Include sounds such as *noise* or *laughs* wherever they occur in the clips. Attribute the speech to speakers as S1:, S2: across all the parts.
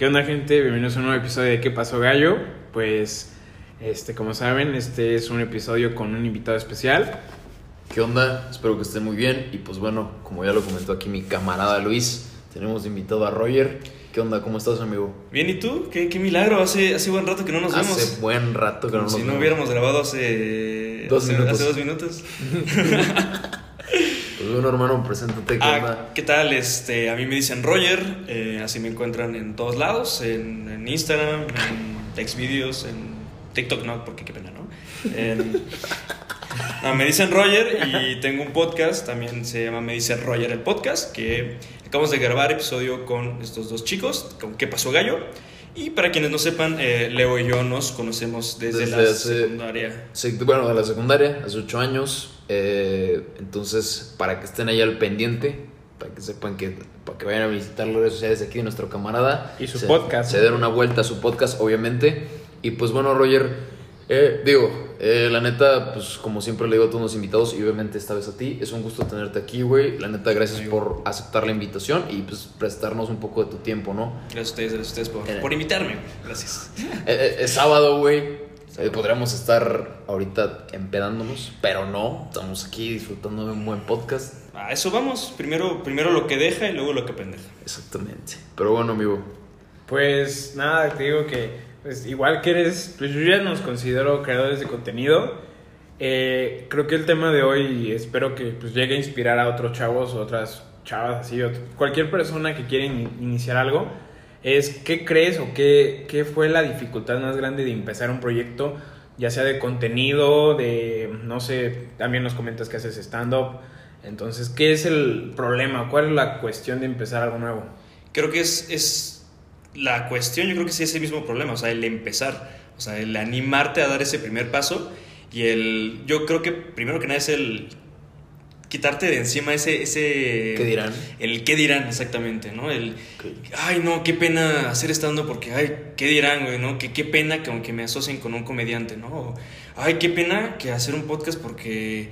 S1: ¿Qué onda gente? Bienvenidos a un nuevo episodio de ¿Qué pasó gallo? Pues, este, como saben, este es un episodio con un invitado especial.
S2: ¿Qué onda? Espero que estén muy bien. Y pues bueno, como ya lo comentó aquí mi camarada Luis, tenemos invitado a Roger. ¿Qué onda? ¿Cómo estás, amigo?
S3: Bien, ¿y tú? ¿Qué, qué milagro? Hace, hace buen rato que no nos vemos.
S2: Hace buen rato que no nos
S3: si
S2: vemos.
S3: no hubiéramos grabado hace
S2: Dos
S3: hace,
S2: minutos.
S3: hace dos minutos. *laughs* *laughs*
S2: Pues bueno, hermano, preséntate. ¿Qué
S3: Ah? ¿Qué tal? Este, a mí me dicen Roger, eh, así me encuentran en todos lados, en, en Instagram, en Xvideos, en TikTok no, porque qué pena, ¿no? En- *laughs* no, me dicen Roger y tengo un podcast, también se llama Me dice Roger el podcast, que acabamos de grabar episodio con estos dos chicos, con ¿Qué pasó gallo? Y para quienes no sepan, eh, Leo y yo nos conocemos desde,
S2: Desde
S3: la
S2: hace-
S3: secundaria.
S2: Bueno, de la secundaria, hace ocho años. Eh, entonces, para que estén ahí al pendiente, para que sepan que, para que vayan a visitar las redes sociales de aquí de nuestro camarada.
S1: Y su
S2: se-
S1: podcast.
S2: Se den una vuelta a su podcast, obviamente. Y pues bueno, Roger, eh, digo, eh, la neta, pues como siempre le digo a todos los invitados, y obviamente esta vez a ti, es un gusto tenerte aquí, güey. La neta, gracias
S3: Amigo.
S2: por aceptar la invitación y pues prestarnos un poco de tu tiempo, ¿no?
S3: Gracias a ustedes, gracias a ustedes por,
S2: Eh.
S3: por invitarme. Gracias.
S2: Eh, eh, es sábado, güey. Eh, podríamos estar ahorita empedándonos, pero no. Estamos aquí disfrutando de un buen podcast.
S3: A eso vamos. Primero, primero lo que deja y luego lo que pendeja.
S2: Exactamente. Pero bueno, amigo.
S1: Pues nada, te digo que pues, igual que eres, pues yo ya nos considero creadores de contenido. Eh, creo que el tema de hoy espero que pues, llegue a inspirar a otros chavos o otras chavas, así, o cualquier persona que quiera in- iniciar algo. Es qué crees o qué, qué fue la dificultad más grande de empezar un proyecto, ya sea de contenido, de, no sé, también nos comentas que haces stand-up. Entonces, ¿qué es el problema? ¿Cuál es la cuestión de empezar algo nuevo?
S3: Creo que es, es la cuestión, yo creo que sí es el mismo problema, o sea, el empezar, o sea, el animarte a dar ese primer paso y el, yo creo que primero que nada es el quitarte de encima ese, ese
S2: ¿Qué dirán?
S3: El qué dirán, exactamente, ¿no? El, ay, no, qué pena hacer estando porque, ay, qué dirán, güey, ¿no? Que qué pena que aunque me asocien con un comediante, ¿no? O, ay, qué pena que hacer un podcast porque,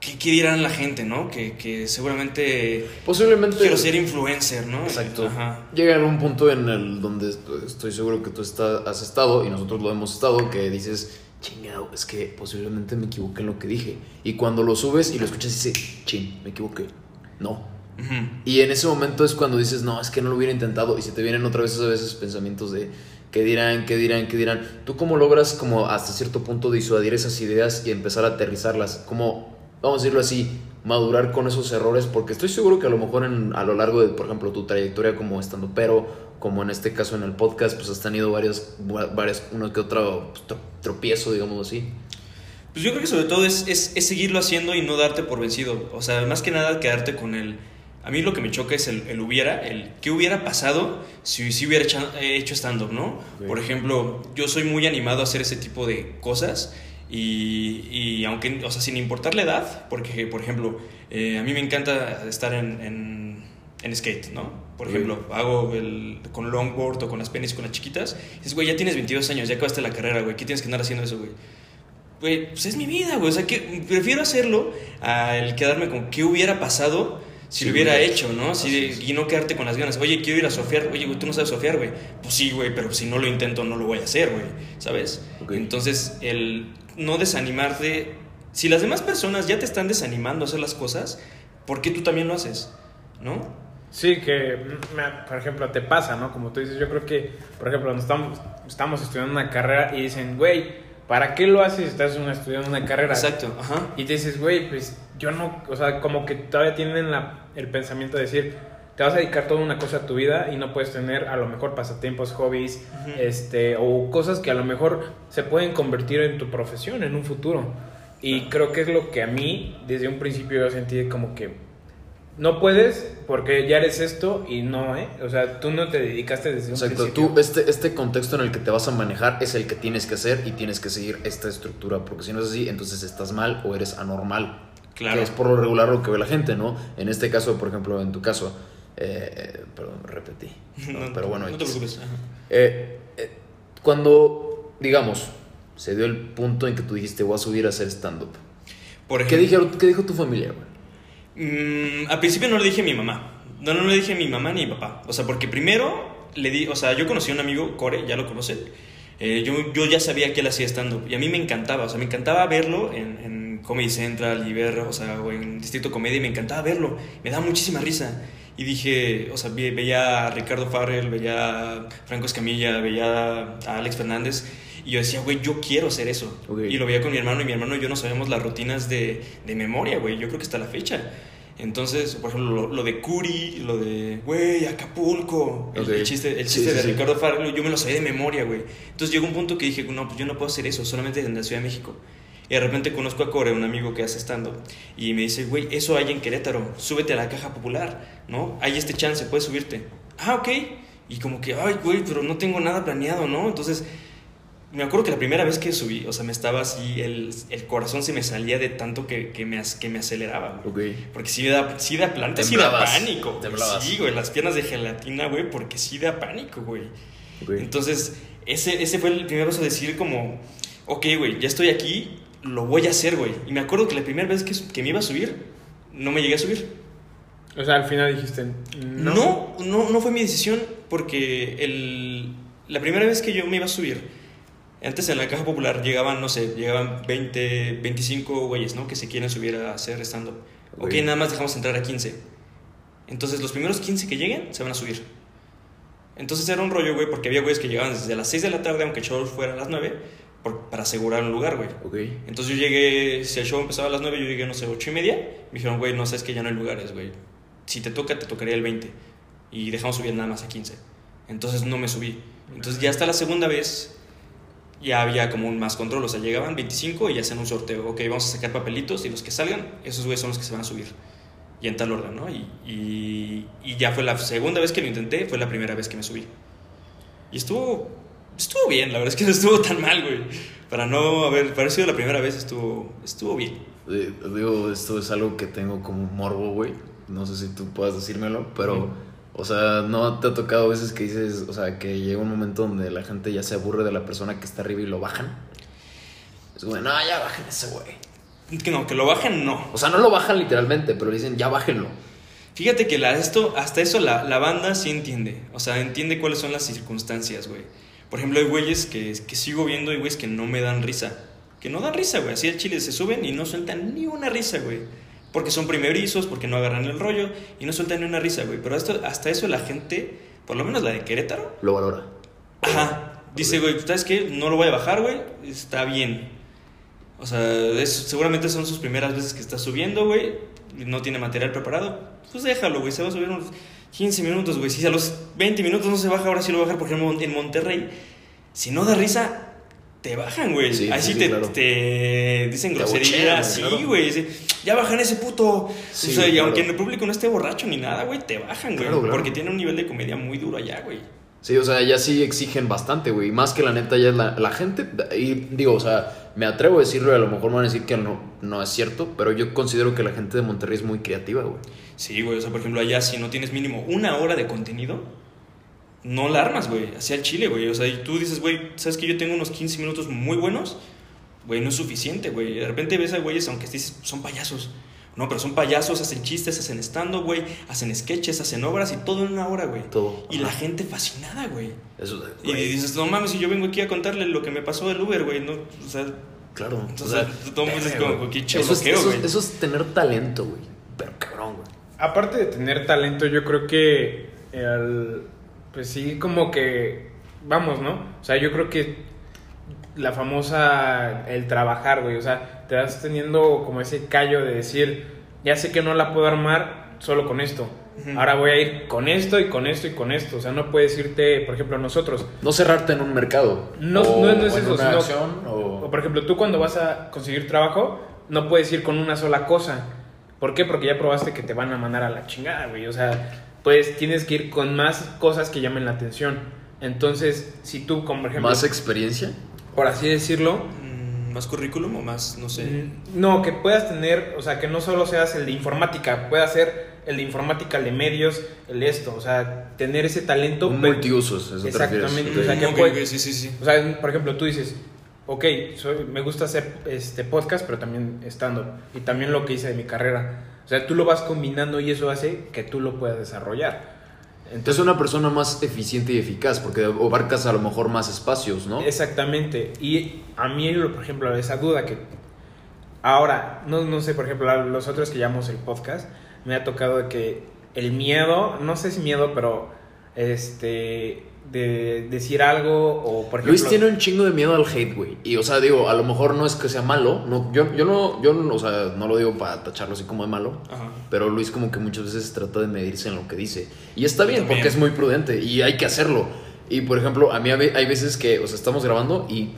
S3: ¿qué, qué dirán la gente, ¿no? Que, que seguramente
S2: Posiblemente.
S3: quiero ser influencer, ¿no?
S2: Exacto.
S3: Ajá.
S2: Llega a un punto en el donde est- estoy seguro que tú está- has estado y nosotros lo hemos estado, que dices, chingado, es que posiblemente me equivoqué en lo que dije. Y cuando lo subes y lo escuchas, dices, ching, me equivoqué. No. Y en ese momento es cuando dices, no, es que no lo hubiera intentado. Y se te vienen otra vez a veces pensamientos de, ¿qué dirán? ¿Qué dirán? ¿Qué dirán? ¿Tú cómo logras como hasta cierto punto disuadir esas ideas y empezar a aterrizarlas? ¿Cómo, vamos a decirlo así, madurar con esos errores? Porque estoy seguro que a lo mejor en- a lo largo de, por ejemplo, tu trayectoria como estando pero, como en este caso en el podcast, pues has tenido varias, varias uno que otro pues, tro- tropiezo, digamos así.
S3: Pues yo creo que sobre todo es, es, es seguirlo haciendo y no darte por vencido. O sea, más que nada quedarte con el... A mí lo que me choca es el, el hubiera, el qué hubiera pasado si, si hubiera hecho, hecho stand-up, ¿no?
S2: Ok.
S3: Por ejemplo, yo soy muy animado a hacer ese tipo de cosas y, y aunque, o sea, sin importar la edad, porque, por ejemplo, eh, a mí me encanta estar en, en, en skate, ¿no? Por ejemplo, hago el, con longboard o con las penis con las chiquitas. Y dices, güey, ya tienes 22 años, ya acabaste la carrera, güey, ¿qué tienes que andar haciendo eso, güey? Güey, pues es mi vida, güey. O sea, que prefiero hacerlo al quedarme con qué hubiera pasado si
S2: Sí,
S3: lo hubiera
S2: güey.
S3: hecho, ¿no? Si, y no quedarte con las ganas. Oye, quiero ir a surfear. Oye, güey, tú no sabes surfear, güey. Pues sí, güey, pero si no lo intento, no lo voy a hacer, güey. ¿Sabes? Entonces, el no desanimarte. Si las demás personas ya te están desanimando a hacer las cosas, ¿por qué tú también lo haces? ¿No?
S1: Sí, que, por ejemplo, te pasa, ¿no? Como tú dices, yo creo que, por ejemplo, estamos, estamos estudiando una carrera y dicen, güey, ¿para qué lo haces si estás estudiando una carrera?
S3: Exacto, ajá.
S1: Y te dices, güey, pues yo no, o sea, como que todavía tienen la, el pensamiento de decir, te vas a dedicar toda una cosa a tu vida y no puedes tener a lo mejor pasatiempos, hobbies, este, o cosas que a lo mejor se pueden convertir en tu profesión en un futuro. Y creo que es lo que a mí, desde un principio, yo sentí como que no puedes porque ya eres esto y no, ¿eh? O sea, tú no te dedicaste desde un
S2: Exacto,
S1: principio.
S2: tú, este, este contexto en el que te vas a manejar es el que tienes que hacer y tienes que seguir esta estructura, porque si no es así, entonces estás mal o eres anormal.
S3: Claro.
S2: Que es por lo regular lo que ve la gente, ¿no? En este caso, por ejemplo, en tu caso, eh, eh, perdón, me repetí. *laughs* No,
S3: No,
S2: pero bueno,
S3: no te preocupes.
S2: Eh, eh, cuando, digamos, se dio el punto en que tú dijiste, voy a subir a hacer stand-up. ¿Qué, dijeron, ¿Qué dijo tu familia, güey?
S3: Mm, al principio no le dije a mi mamá. No, no le dije a mi mamá ni a mi papá. O sea, porque primero le di, o sea, yo conocí a un amigo, Core, ya lo conocen. Eh, yo, yo ya sabía que él hacía stand-up y a mí me encantaba, o sea, me encantaba verlo en, en Comedy Central y ver, o sea, o en Distrito Comedia, y me encantaba verlo, me daba muchísima risa. Y dije, o sea, ve- veía a Ricardo Farrell, veía a Franco Escamilla, veía a Alex Fernández, y yo decía, güey, yo quiero hacer eso. Y lo veía con mi hermano, y mi hermano y yo no sabemos las rutinas de, de memoria, güey, yo creo que hasta la fecha. Entonces, por ejemplo, lo, lo de Curi, lo de, güey, Acapulco, el, chiste, el chiste
S2: sí,
S3: de
S2: sí.
S3: Ricardo Farrell, yo me lo sabía de memoria, güey. Entonces llegó un punto que dije, no, pues yo no puedo hacer eso, solamente en la Ciudad de México. Y de repente conozco a Core, un amigo que hace stand y me dice, güey, eso hay en Querétaro, súbete a la caja popular, ¿no? Hay este chance, puedes subirte. Ah, ok. Y como que, ay, güey, pero no tengo nada planeado, ¿no? Entonces, me acuerdo que la primera vez que subí, o sea, me estaba así, el, el corazón se me salía de tanto que, que, me, que me aceleraba, güey.
S2: Ok.
S3: Porque sí da, sí da planta, sí da pánico. güey. Sí, güey, las piernas de gelatina, güey, porque sí da pánico, güey.
S2: Ok.
S3: Entonces, ese, ese fue el primer paso de decir como, ok, güey, ya estoy aquí, lo voy a hacer, güey. Y me acuerdo que la primera vez que, que me iba a subir, no me llegué a subir.
S1: O sea, al final dijiste, no.
S3: No, no, no, fue mi decisión porque el, la primera vez que yo me iba a subir, antes en la caja popular llegaban, no sé, llegaban 20, 25 güeyes, ¿no? Que se quieren subir a hacer stand-up. Ok, nada más dejamos entrar a 15. Entonces los primeros 15 que lleguen se van a subir. Entonces era un rollo, güey, porque había güeyes que llegaban desde las 6 de la tarde, aunque el show fuera a las 9, por- para asegurar un lugar, güey.
S2: Ok.
S3: Entonces yo llegué, si el show empezaba a las 9, yo llegué, no sé, 8 y media. Me dijeron, güey, no sabes que ya no hay lugares, güey. Si te toca, te tocaría el 20. Y dejamos subir nada más a 15. Entonces no me subí. Entonces ya hasta la segunda vez ya había como un más control. O sea, llegaban 25 y hacían un sorteo. Ok, vamos a sacar papelitos y los que salgan, esos güeyes son los que se van a subir. Y en tal orden, ¿no? Y, y, y ya fue la segunda vez que lo intenté, fue la primera vez que me subí. Y estuvo, estuvo bien, la verdad es que no estuvo tan mal, güey. Para no haber parecido la primera vez, estuvo, estuvo bien.
S2: Eh, digo, esto es algo que tengo como morbo, güey. No sé si tú puedas decírmelo, pero. O sea, ¿no te ha tocado a veces que dices, o sea, que llega un momento donde la gente ya se aburre de la persona que está arriba y lo bajan? Es como, no, ya bajen ese güey.
S3: Que no, que lo bajen, no.
S2: O sea, no lo bajan literalmente, pero dicen, ya bájenlo.
S3: Fíjate que la, esto, hasta eso la, la banda sí entiende. O sea, entiende cuáles son las circunstancias, güey. Por ejemplo, hay güeyes que, que sigo viendo y güeyes que no me dan risa. Que no dan risa, güey. Así al chile se suben y no sueltan ni una risa, güey. Porque son primerizos, porque no agarran el rollo y no sueltan ni una risa, güey. Pero hasta eso la gente, por lo menos la de Querétaro,
S2: Lo valora.
S3: Ajá. Dice, güey, ¿sabes qué? No lo voy a bajar, güey. Está bien. O sea, es- seguramente son sus primeras veces que está subiendo, güey. No tiene material preparado. Pues déjalo, güey. Se va a subir unos 15 minutos, güey. Si a los 20 minutos no se baja, ahora sí lo va a bajar. Por ejemplo, en Monterrey, si no da risa, te bajan, güey.
S2: Sí,
S3: Ahí
S2: sí,
S3: te,
S2: claro.
S3: te dicen groserías. Sí,
S2: claro.
S3: güey. Dice, Ya bajan ese puto.
S2: Sí,
S3: o sea, y
S2: claro.
S3: aunque en el público no esté borracho ni nada, güey, te bajan, güey.
S2: Claro, claro.
S3: Porque tiene un nivel de comedia muy duro allá, güey.
S2: Sí, o sea, ya sí exigen bastante, güey. Más que la neta, ya es la, la gente. Y digo, o sea, me atrevo a decirlo y a lo mejor me van a decir que no, no es cierto, pero yo considero que la gente de Monterrey es muy creativa, güey.
S3: Sí, güey, o sea, por ejemplo, allá si no tienes mínimo una hora de contenido, no la armas, güey, hacia el chile, güey. O sea, y tú dices, güey, ¿sabes que yo tengo unos 15 minutos muy buenos? Güey, no es suficiente, güey. De repente ves a güeyes, aunque dices, son payasos. No, pero son payasos, hacen chistes, hacen stand güey, hacen sketches, hacen obras y todo en una hora, güey.
S2: Todo.
S3: Y la gente fascinada, güey.
S2: Eso,
S3: Y
S2: güey,
S3: dices, no mames, si yo vengo aquí a contarle lo que me pasó del Uber, güey, no, o sea,
S2: Claro.
S3: o sea, todo el mundo es como, qué
S2: eso, es, eso, es-
S3: güey.
S2: eso es tener talento, güey. Pero cabrón, güey.
S1: Aparte de tener talento, yo creo que el- pues sí, como que vamos, ¿no? O sea, yo creo que la famosa el trabajar, güey, o sea, te vas teniendo como ese callo de decir, ya sé que no la puedo armar solo con esto. Ahora voy a ir con esto y con esto y con esto. O sea, no puedes irte, por ejemplo, nosotros.
S2: No cerrarte en un mercado.
S1: No,
S2: o,
S1: no, no es
S2: o en
S1: eso,
S2: una
S1: sino-
S2: acción, o...
S1: O por ejemplo, tú cuando vas a conseguir trabajo, no puedes ir con una sola cosa. ¿Por qué? Porque ya probaste que te van a mandar a la chingada, güey. O sea, pues tienes que ir con más cosas que llamen la atención. Entonces, si tú, como por ejemplo,
S2: ¿Más experiencia?
S1: por así decirlo,
S3: Mm, ¿Más currículum o más, no sé?
S1: Mm, No, que puedas tener, o sea, que no solo seas el de informática, puedas ser el de informática, el de medios, el de esto, o sea, tener ese talento.
S2: Un
S1: pero-
S2: multiusos, eso te
S1: Exactamente,
S2: refieres.
S1: o sea,
S2: Ok.
S1: que
S3: Ok,
S1: puede-
S3: ok, sí, sí, sí.
S1: O sea, por ejemplo, tú dices, ok, soy, me gusta hacer este podcast, pero también estando y también lo que hice de mi carrera. O sea, tú lo vas combinando y eso hace que tú lo puedas desarrollar.
S2: Entonces, una persona más eficiente y eficaz, porque abarcas a lo mejor más espacios, ¿no?
S1: Exactamente. Y a mí, por ejemplo, esa duda que ahora, no, no sé, por ejemplo, a los otros que llamamos el podcast, me ha tocado que el miedo, no sé si miedo, pero este de decir algo o por ejemplo
S2: Luis tiene un chingo de miedo al hate, güey. Y o sea, digo, a lo mejor no es que sea malo, no yo yo no yo no, o sea, no lo digo para tacharlo así como de malo,
S3: Ajá.
S2: pero Luis como que muchas veces trata de medirse en lo que dice. Y está bien
S3: También.
S2: porque es muy prudente y hay que hacerlo. Y por ejemplo, a mí hay veces que, o sea, estamos grabando y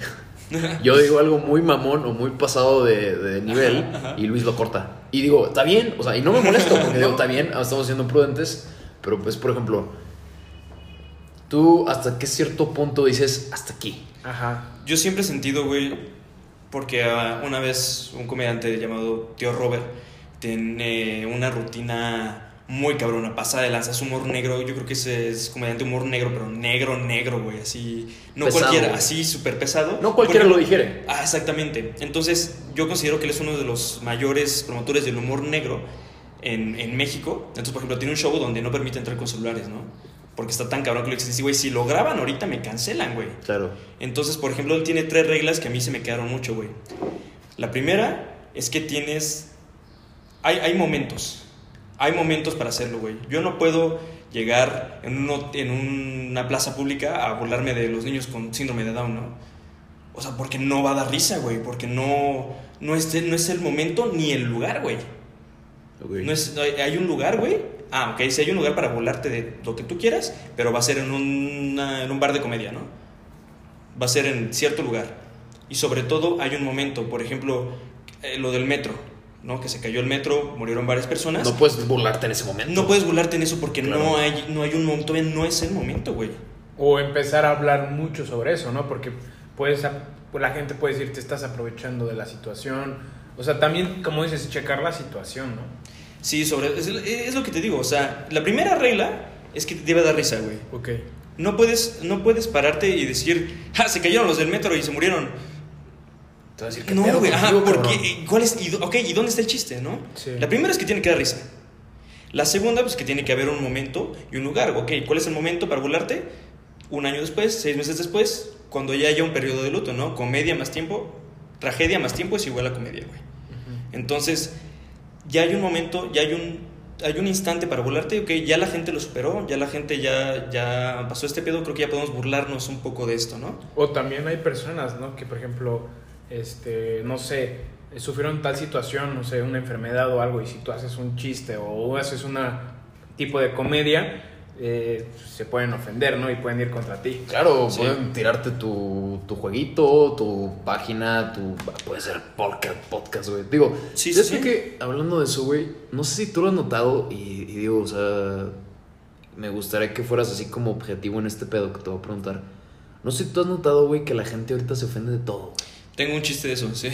S2: *laughs* yo digo algo muy mamón o muy pasado de, de nivel
S3: Ajá, ajá.
S2: y Luis lo corta. Y digo, está bien, o sea, y no me molesto porque *laughs* digo, está bien, estamos siendo prudentes, pero pues, por ejemplo, tú hasta qué cierto punto dices, hasta aquí.
S1: Ajá.
S3: Yo siempre he sentido, güey, porque ah, una vez un comediante llamado Tío Robert tiene una rutina muy cabrona, pasada de lanza, es humor negro, yo creo que ese es comediante humor negro, pero negro, negro, güey, así, no
S2: Pesado,
S3: cualquiera,
S2: güey.
S3: así súper pesado.
S2: No cualquiera lo digiere.
S3: Ah, exactamente. Entonces, yo considero que él es uno de los mayores promotores del humor negro en, en México. Entonces, por ejemplo, tiene un show donde no permite entrar con celulares, ¿no? Porque está tan cabrón que le dicen, sí, güey, si lo graban ahorita me cancelan, güey.
S2: Claro.
S3: Entonces, por ejemplo, él tiene tres reglas que a mí se me quedaron mucho, güey. La primera es que tienes... Hay, hay momentos. Hay momentos para hacerlo, güey. Yo no puedo llegar en, uno- en una plaza pública a burlarme de los niños con síndrome de Down, ¿no? O sea, porque no va a dar risa, güey. Porque no, no, es, el- no es el momento ni el lugar, güey. No es, hay un lugar, güey. Ah, ok, sí hay un lugar para burlarte de lo que tú quieras, pero va a ser en, una- en un bar de comedia, ¿no? Va a ser en cierto lugar. Y sobre todo hay un momento, por ejemplo, eh, lo del metro, ¿no? Que se cayó el metro, murieron varias personas.
S2: No puedes burlarte en ese momento.
S3: No puedes burlarte en eso porque
S2: Claro.
S3: no, hay, no hay un momento, no es el momento, güey.
S1: O empezar a hablar mucho sobre eso, ¿no? Porque puedes, pues la gente puede decir, te estás aprovechando de la situación. O sea, también, como dices, checar la situación, ¿no?
S3: Sí, sobre, es, es lo que te digo, o sea, la primera regla es que te debe dar risa, güey.
S1: Ok.
S3: No puedes, no puedes pararte y decir, ah, se cayeron los del metro y se murieron.
S2: Te voy a decir que
S3: No,
S2: pedo
S3: güey, ajá,
S2: contigo,
S3: porque, eh, ¿cuál es, y, ok, ¿y dónde está el chiste, no?
S1: Sí.
S3: La primera es que tiene que dar risa. La segunda, pues que tiene que haber un momento y un lugar. Ok, ¿cuál es el momento para burlarte? Un año después, seis meses después, cuando ya haya un periodo de luto, ¿no? Comedia más tiempo, tragedia más tiempo es igual a comedia, güey. Entonces, ya hay un momento, ya hay un, hay un instante para burlarte, ok, ya la gente lo superó, ya la gente ya, ya pasó este pedo, creo que ya podemos burlarnos un poco de esto, ¿no?
S1: O también hay personas, ¿no? Que, por ejemplo, este, no sé, sufrieron tal situación, no sé, una enfermedad o algo, y si tú haces un chiste o haces un tipo de comedia, eh, se pueden ofender, ¿no? Y pueden ir contra ti.
S2: Claro,
S3: Sí.
S2: pueden tirarte tu, tu jueguito, tu página, tu. Puede ser podcast, podcast, güey. Digo,
S3: Sí,
S2: sí, que hablando de eso, güey, no sé si tú lo has notado y, y digo, o sea, me gustaría que fueras así como objetivo en este pedo que te voy a preguntar. No sé si tú has notado, güey, que la gente ahorita se ofende de todo.
S3: Tengo un chiste de eso, sí.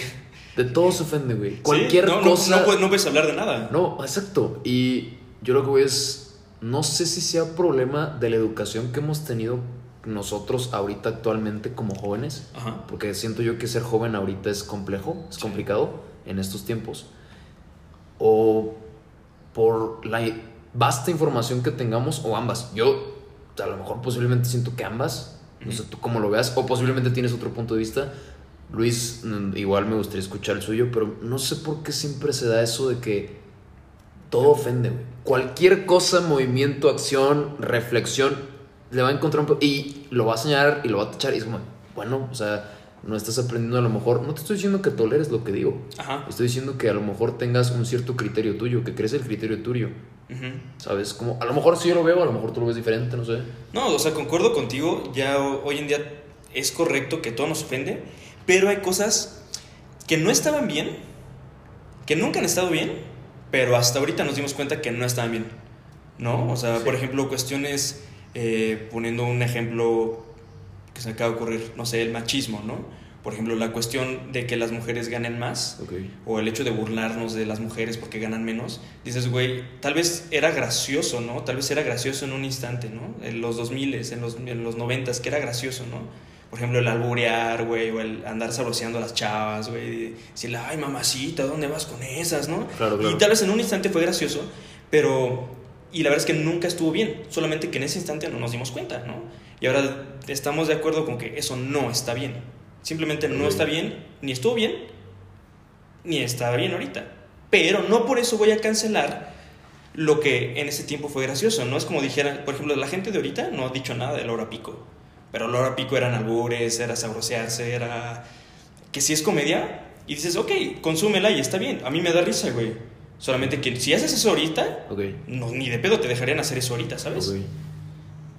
S2: De todo se ofende, güey. Cualquier
S3: Sí, no, no-
S2: cosa.
S3: No, puedes, no puedes hablar de nada.
S2: No, exacto. Y yo lo que voy es, no sé si sea problema de la educación que hemos tenido nosotros ahorita actualmente como jóvenes,
S3: Ajá.
S2: porque siento yo que ser joven ahorita es complejo, es
S3: Sí.
S2: complicado en estos tiempos, o por la vasta información que tengamos, o ambas. Yo a lo mejor posiblemente siento que ambas, no sé tú cómo lo veas, o posiblemente tienes otro punto de vista. Luis, igual me gustaría escuchar el suyo, pero no sé por qué siempre se da eso de que todo ofende, güey. Cualquier cosa, movimiento, acción, reflexión, le va a encontrar un... Y lo va a señalar y lo va a tachar y es como, bueno, o sea, no estás aprendiendo a lo mejor... No te estoy diciendo que toleres lo que digo.
S3: Ajá.
S2: Estoy diciendo que a lo mejor tengas un cierto criterio tuyo, que crees el criterio tuyo.
S3: Ujú.
S2: ¿Sabes? Como, a lo mejor sí yo lo veo, a lo mejor tú lo ves diferente, no sé.
S3: No, o sea, concuerdo contigo. Ya ho- hoy en día es correcto que todo nos ofende, pero hay cosas que no estaban bien, que nunca han estado bien, pero hasta ahorita nos dimos cuenta que no estaban bien. ¿No? O sea,
S1: Sí.
S3: por ejemplo, cuestiones, eh, poniendo un ejemplo que se me acaba de ocurrir, no sé, el machismo, ¿no? Por ejemplo, la cuestión de que las mujeres ganen más,
S2: Ok.
S3: o el hecho de burlarnos de las mujeres porque ganan menos, dices, güey, tal vez era gracioso, ¿no? Tal vez era gracioso en un instante, ¿no? En los 2000, en los, en los 90, que era gracioso, ¿no? Por ejemplo, el alburear, güey, o el andar sabroseando a las chavas, güey, decirle, ay, mamacita, ¿dónde vas con esas, no?
S2: Claro, claro.
S3: Y tal vez en un instante fue gracioso, pero y la verdad es que nunca estuvo bien, solamente que en ese instante no nos dimos cuenta, ¿no? Y ahora estamos de acuerdo con que eso no está bien. Simplemente no está bien, ni estuvo bien, ni está bien ahorita. Pero no por eso voy a cancelar lo que en ese tiempo fue gracioso. No es como dijera, por ejemplo, la gente de ahorita no ha dicho nada de la hora pico. Pero la hora pico eran albures, era sabrosearse, era... Que si es comedia, y dices, ok, consúmela y está bien. A mí me da risa, güey. Solamente que si haces eso ahorita, no, ni de pedo te dejarían hacer eso ahorita, ¿sabes?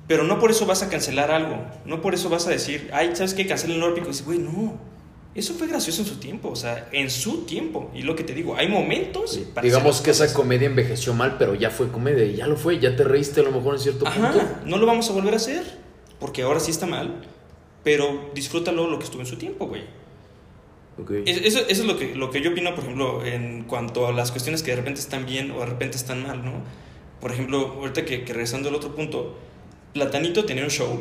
S3: Pero no por eso vas a cancelar algo. No por eso vas a decir, ay, ¿sabes qué? Cancelen el Olímpico. Y dices, güey, no. Eso fue gracioso en su tiempo. O sea, en su tiempo. Y lo que te digo, hay momentos.
S2: Sí.
S3: para
S2: Digamos que esa comedia envejeció mal, pero ya fue comedia, y ya lo fue, ya te reíste a lo mejor en cierto punto.
S3: Ajá, no lo vamos a volver a hacer. Porque ahora sí está mal. Pero disfrútalo lo que estuvo en su tiempo, güey.
S2: Ok.
S3: Es- Eso, eso es lo que, lo que yo opino, por ejemplo, en cuanto a las cuestiones que de repente están bien o de repente están mal, ¿no? Por ejemplo, ahorita que, que regresando al otro punto, Platanito tenía un show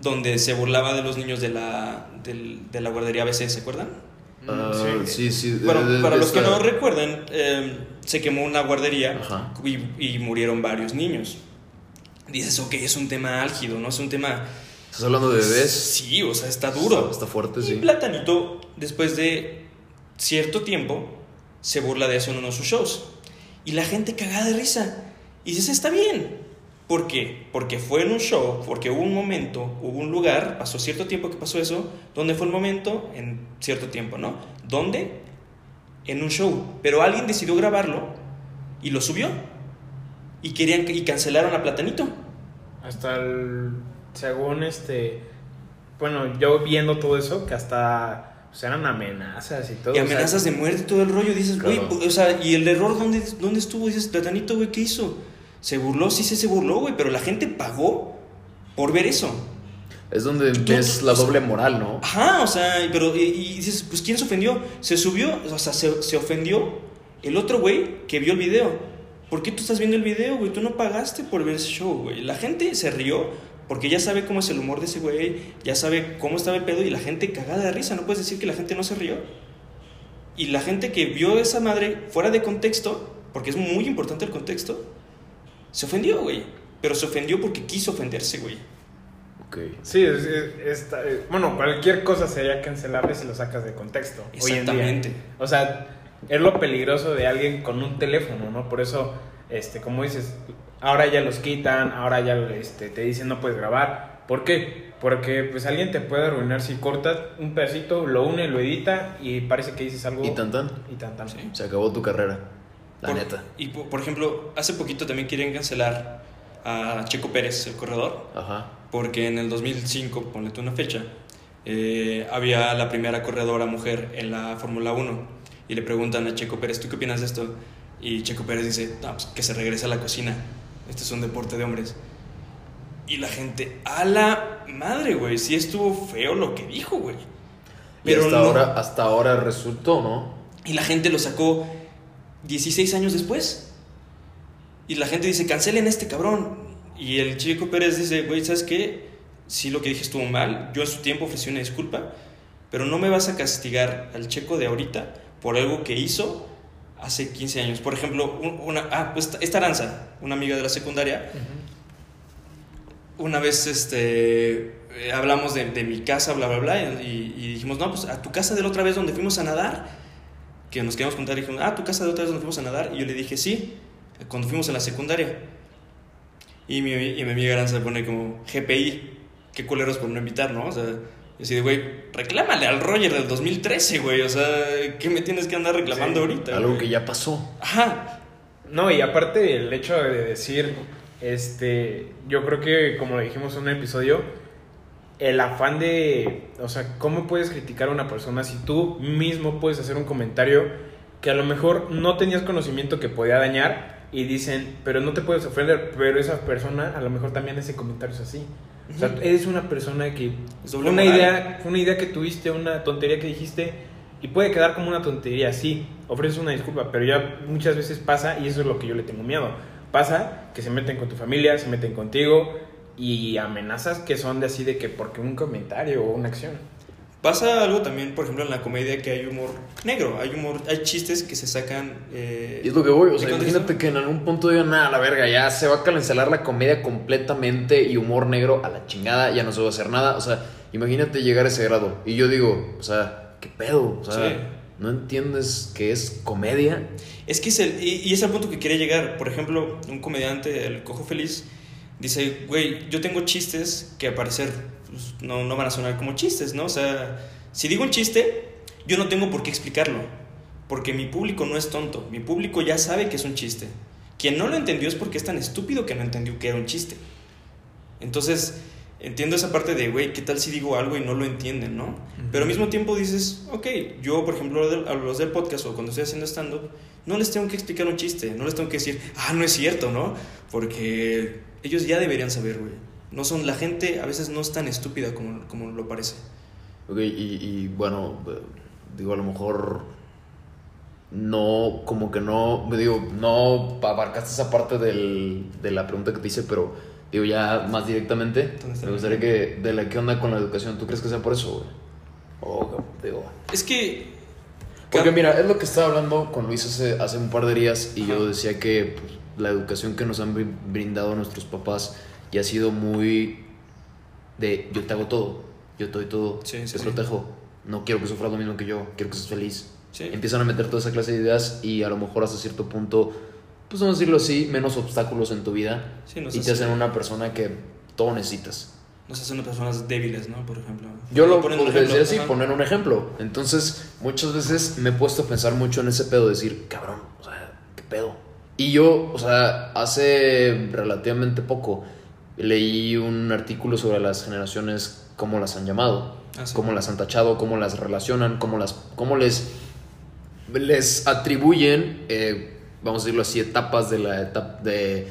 S3: donde se burlaba de los niños de la, del- de la guardería ABC, ¿se acuerdan?
S2: Ah,
S1: Mm,
S2: sí, sí. de-
S3: Bueno,
S2: de-
S3: para
S2: de
S3: los que no recuerdan, eh, se quemó una guardería y murieron varios niños. Dices, ok, es un tema álgido, ¿no? Es un tema...
S2: ¿Estás hablando de bebés?
S3: Sí, o sea, está duro.
S2: Está, está fuerte,
S3: Y
S2: sí.
S3: Platanito, después de cierto tiempo, se burla de eso en uno de sus shows. Y la gente cagada de risa. Y dices, está bien. ¿Por qué? Porque fue en un show, porque hubo un momento, hubo un lugar, pasó cierto tiempo que pasó eso. ¿Dónde fue el momento? En cierto tiempo, ¿no? ¿Dónde? En un show. Pero alguien decidió grabarlo y lo subió. Y querían y cancelaron a Platanito.
S1: Hasta el. Según este. Bueno, yo viendo todo eso, que hasta. Pues eran amenazas y todo.
S3: Y
S1: o sea,
S3: amenazas de muerte y todo el rollo. Dices, güey,
S2: Claro.
S3: o sea, ¿y el error dónde, dónde estuvo? Dices, Platanito, güey, ¿qué hizo? Se burló, sí, sí, se burló, güey, pero la gente pagó por ver eso.
S2: Es donde
S3: Tú-
S2: ves
S3: tú-
S2: la
S3: o
S2: doble moral, ¿no?
S3: Ajá, o sea, pero, y, y dices, pues, ¿quién se ofendió? Se subió, o sea, se, se ofendió el otro güey que vio el video. ¿Por qué tú estás viendo el video, güey? Tú no pagaste por ver ese show, güey. La gente se rió porque ya sabe cómo es el humor de ese güey, ya sabe cómo estaba el pedo y la gente cagada de risa. No puedes decir que la gente no se rió. Y la gente que vio esa madre fuera de contexto, porque es muy importante el contexto, se ofendió, güey. Pero se ofendió porque quiso ofenderse, güey.
S2: Ok.
S1: Sí, es- eh, bueno, cualquier cosa sería cancelable si lo sacas de contexto. Hoy en día.
S3: Exactamente.
S1: O sea, es lo peligroso de alguien con un teléfono, ¿no? Por eso, este, como dices, ahora ya los quitan, ahora ya este, te dicen no puedes grabar. ¿Por qué? Porque pues alguien te puede arruinar si cortas un pedacito, lo une, lo edita y parece que dices algo.
S2: Y tan tan.
S1: Y tan tan.
S3: Sí.
S2: Se acabó tu carrera. La
S3: Por-
S2: neta.
S3: Y por, por ejemplo, hace poquito también quieren cancelar a Checo Pérez, el corredor,
S2: Ajá.
S3: porque en el 2005, ponle tú una fecha, eh, había la primera corredora mujer en la Fórmula 1 y le preguntan a Checo Pérez, ¿tú qué opinas de esto? Y Checo Pérez dice, "No, pues, que se regrese a la cocina, este es un deporte de hombres. Y la gente, a la madre, güey, sí estuvo feo lo que dijo, güey.
S2: Y hasta,
S3: no-
S2: ahora, hasta ahora resultó, ¿no?
S3: y la gente lo sacó 16 años después. Y la gente dice, cancelen este cabrón. Y el Chico Pérez dice, güey, ¿sabes qué? Sí, lo que dije estuvo mal. Yo en su tiempo ofrecí una disculpa. Pero no me vas a castigar al checo de ahorita por algo que hizo hace 15 años. Por ejemplo, un- una, ah, pues esta- Aranza, una amiga de la secundaria, una vez este, eh, hablamos de, de mi casa, bla, bla, bla, y, y dijimos, no, pues a tu casa de la otra vez donde fuimos a nadar, que nos queríamos contar, dijimos, ah, tu casa de la otra vez donde fuimos a nadar, y yo le dije, sí, cuando fuimos a la secundaria. Y mi, y mi amiga Aranza pone como, GPI, qué culeros por no invitar, ¿no? O sea, yo así de, güey, reclámale al Roger del 2013, güey, o sea, ¿qué me tienes que andar reclamando
S1: Sí,
S3: ahorita?
S2: Algo
S3: güey?
S2: que ya pasó.
S3: Ajá,
S1: No, y aparte el hecho de decir, este, yo creo que como lo dijimos en un episodio, el afán de, o sea, ¿cómo puedes criticar a una persona si tú mismo puedes hacer un comentario que a lo mejor no tenías conocimiento que podía dañar y dicen, pero no te puedes ofender, pero esa persona a lo mejor también ese comentario es así. O sea,
S3: Ujú.
S1: eres una persona que fue una idea, fue una idea que tuviste, una tontería que dijiste y puede quedar como una tontería, sí, ofreces una disculpa, pero ya muchas veces pasa y eso es lo que yo le tengo miedo. Pasa que se meten con tu familia, se meten contigo y amenazas que son de así de que porque un comentario o una acción.
S3: Pasa algo también, por ejemplo, en la comedia que hay humor negro, hay humor, hay chistes que se sacan. Eh,
S2: Y es lo que voy, o
S3: ¿de
S2: sea,
S3: contexto?
S2: imagínate que en algún punto digan, nada, la verga, ya se va a cancelar la comedia completamente y humor negro a la chingada, ya no se va a hacer nada. O sea, imagínate llegar a ese grado. Y yo digo, o sea, ¿qué pedo? O sea,
S3: Sí.
S2: ¿no entiendes que es comedia?
S3: Es que es el, y, y es el punto que quiere llegar. Por ejemplo, un comediante, el Cojo Feliz, dice, güey, yo tengo chistes que a parecer pues, no, no van a sonar como chistes, ¿no? O sea, si digo un chiste, yo no tengo por qué explicarlo. Porque mi público no es tonto. Mi público ya sabe que es un chiste. Quien no lo entendió es porque es tan estúpido que no entendió que era un chiste. Entonces, entiendo esa parte de, güey, ¿qué tal si digo algo y no lo entienden, no? Pero al mismo tiempo dices, ok, yo, por ejemplo, a los del- a los del podcast o cuando estoy haciendo stand-up, no les tengo que explicar un chiste, no les tengo que decir, ah, no es cierto, ¿no? Porque ellos ya deberían saber, güey. No son, la gente a veces no es tan estúpida como, como lo parece.
S2: Ok, y, y, bueno, eh, digo, a lo mejor no, como que no, digo, no abarcaste esa parte del, de la pregunta que te hice, pero digo ya más directamente,
S3: ¿Dónde está
S2: me gustaría que, de la, ¿qué onda con la educación? ¿Tú crees que sea por eso, güey? O, digo...
S3: Es que...
S2: Porque mira, es lo que estaba hablando con Luis hace, hace un par de días y yo
S3: Ajá.
S2: decía que pues, la educación que nos han brin- brindado nuestros papás ya ha sido muy de yo te hago todo, yo te doy todo,
S3: Sí,
S2: te
S3: sí, sí.
S2: protejo, no quiero que sufras lo mismo que yo, quiero que seas feliz.
S3: Sí.
S2: Empiezan a meter toda esa clase de ideas y a lo mejor hasta cierto punto, pues vamos a decirlo así, menos obstáculos en tu vida
S3: Sí, nos
S2: y te
S3: hace-
S2: hacen una persona que todo necesitas.
S3: Nos hacen personas débiles, ¿no? Por ejemplo.
S2: Yo lo podría decir así, poner un ejemplo. Entonces, muchas veces me he puesto a pensar mucho en ese pedo, decir, cabrón, o sea, ¿qué pedo? Y yo, o sea, hace relativamente poco leí un artículo sobre las generaciones, cómo las han llamado,
S3: Ah,
S2: cómo las han tachado, cómo las relacionan, cómo, las, cómo les, les atribuyen, eh, vamos a decirlo así, etapas de la etapa de,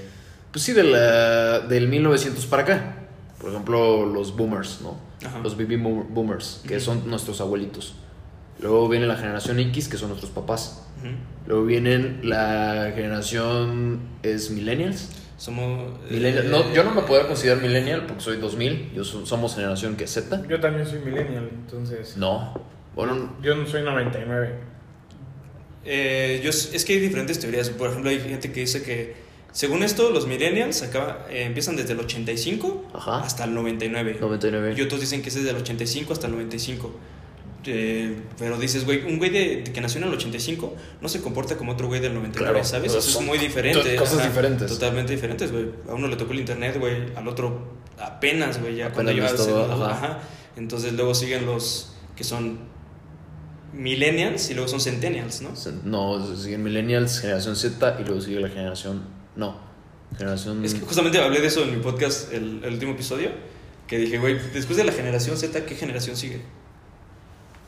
S2: pues sí, de la, del 1900 para acá. Por ejemplo, los boomers, ¿no?
S3: Ajá.
S2: Los baby boom- boomers, que son nuestros abuelitos. Luego viene la generación X, que son nuestros papás. Luego vienen la generación es millennials.
S3: Somos... Eh,
S2: no, yo no me podría considerar millennial porque soy 2000. Yo so- somos generación que Z.
S1: Yo también soy millennial, entonces.
S2: No. Bueno,
S1: Yo no soy 99.
S3: Eh, yo, es que hay diferentes teorías. Por ejemplo, hay gente que dice que, según esto, los millennials acaba, eh, empiezan desde el 85
S2: Ajá.
S3: hasta el 99.
S2: 99.
S3: Y otros dicen que es desde el 85 hasta el 95. Eh, pero dices, güey, un güey de, de que nació en el 85 no se comporta como otro güey del 99,
S2: Claro,
S3: ¿sabes?
S2: pero
S3: Eso es muy diferente.
S2: cosas diferentes.
S3: Totalmente diferentes, güey. A uno le tocó el internet, güey. Al otro apenas, güey, ya
S2: Apenas
S3: cuando lleva
S2: ves todo,
S3: segundo,
S2: ajá.
S3: ajá. Entonces luego siguen los que son millennials y luego son centennials, ¿no?
S2: No, siguen millennials, generación Z y luego sigue la generación. No. Generación.
S3: Es que justamente hablé de eso en mi podcast, el, el último episodio, que dije, güey, después de la generación Z, ¿qué generación sigue?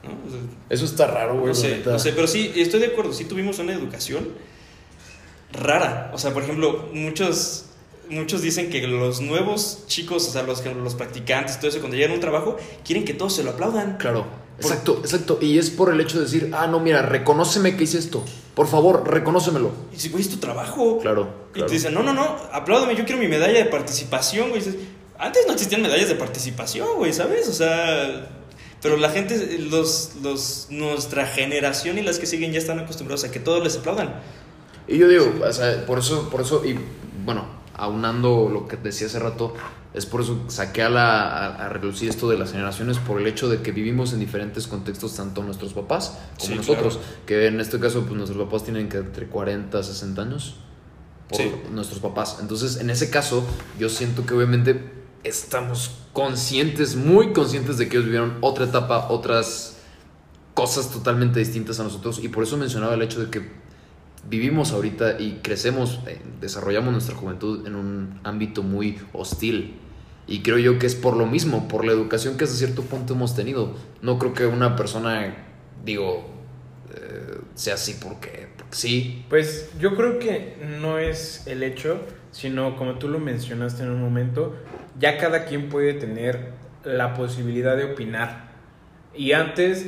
S3: ¿No? O sea,
S2: Eso está raro, güey.
S3: no sé, no sé, pero sí, estoy de acuerdo, sí tuvimos una educación rara. O sea, por ejemplo, muchos, muchos dicen que los nuevos chicos, o sea, los, los practicantes, todo eso, cuando llegan a un trabajo, quieren que todos se lo aplaudan.
S2: Claro,
S3: Por-
S2: exacto, exacto. Y es por el hecho de decir, ah, no, mira, reconóceme que hice esto. Por favor, reconócemelo.
S3: Y si, güey, es tu trabajo.
S2: Claro,
S3: Y
S2: claro.
S3: te dicen, no, no, no, apláudame, yo quiero mi medalla de participación, güey. Y dices, antes no existían medallas de participación, güey, ¿sabes? O sea, pero la gente, los, los, nuestra generación y las que siguen ya están acostumbrados a que todos les aplaudan.
S2: Y yo digo, o sea, por eso, por eso, y bueno, aunando lo que decía hace rato, es por eso saqué a, la, a, a relucir esto de las generaciones, por el hecho de que vivimos en diferentes contextos, tanto nuestros papás como
S3: Sí,
S2: nosotros,
S3: claro.
S2: que en este caso, pues nuestros papás tienen que entre 40 y 60 años, por
S3: Sí.
S2: nuestros papás. Entonces, en ese caso, yo siento que obviamente estamos conscientes, muy conscientes de que ellos vivieron otra etapa, otras cosas totalmente distintas a nosotros, y por eso mencionaba el hecho de que vivimos ahorita y crecemos, eh, desarrollamos nuestra juventud en un ámbito muy hostil. Y creo yo que es por lo mismo, por la educación que hasta cierto punto hemos tenido. No creo que una persona, digo, eh, sea así porque, porque sí.
S1: Pues yo creo que no es el hecho, sino como tú lo mencionaste en un momento, ya cada quien puede tener la posibilidad de opinar. Y antes,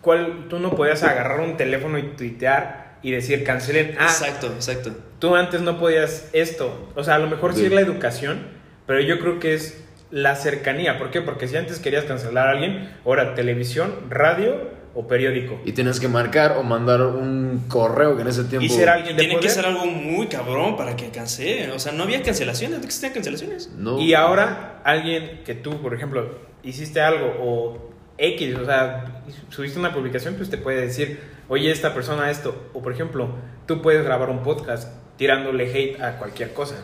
S1: ¿cuál, tú no podías agarrar un teléfono y tuitear y decir cancelen. Ah,
S3: Exacto, exacto.
S1: tú antes no podías esto. O sea, a lo mejor sí es la educación, pero yo creo que es la cercanía. ¿Por qué? Porque si antes querías cancelar a alguien, ahora televisión, radio o periódico.
S2: Y tienes que marcar o mandar un correo que en ese tiempo.
S1: Y ser alguien de
S3: Tiene que ser algo muy cabrón para que cancelen. O sea, no había cancelaciones, no existían cancelaciones.
S2: No.
S1: Y ahora alguien que tú, por ejemplo, hiciste algo o X, o sea, subiste una publicación, pues te puede decir, oye, esta persona esto. O por ejemplo, tú puedes grabar un podcast tirándole hate a cualquier cosa.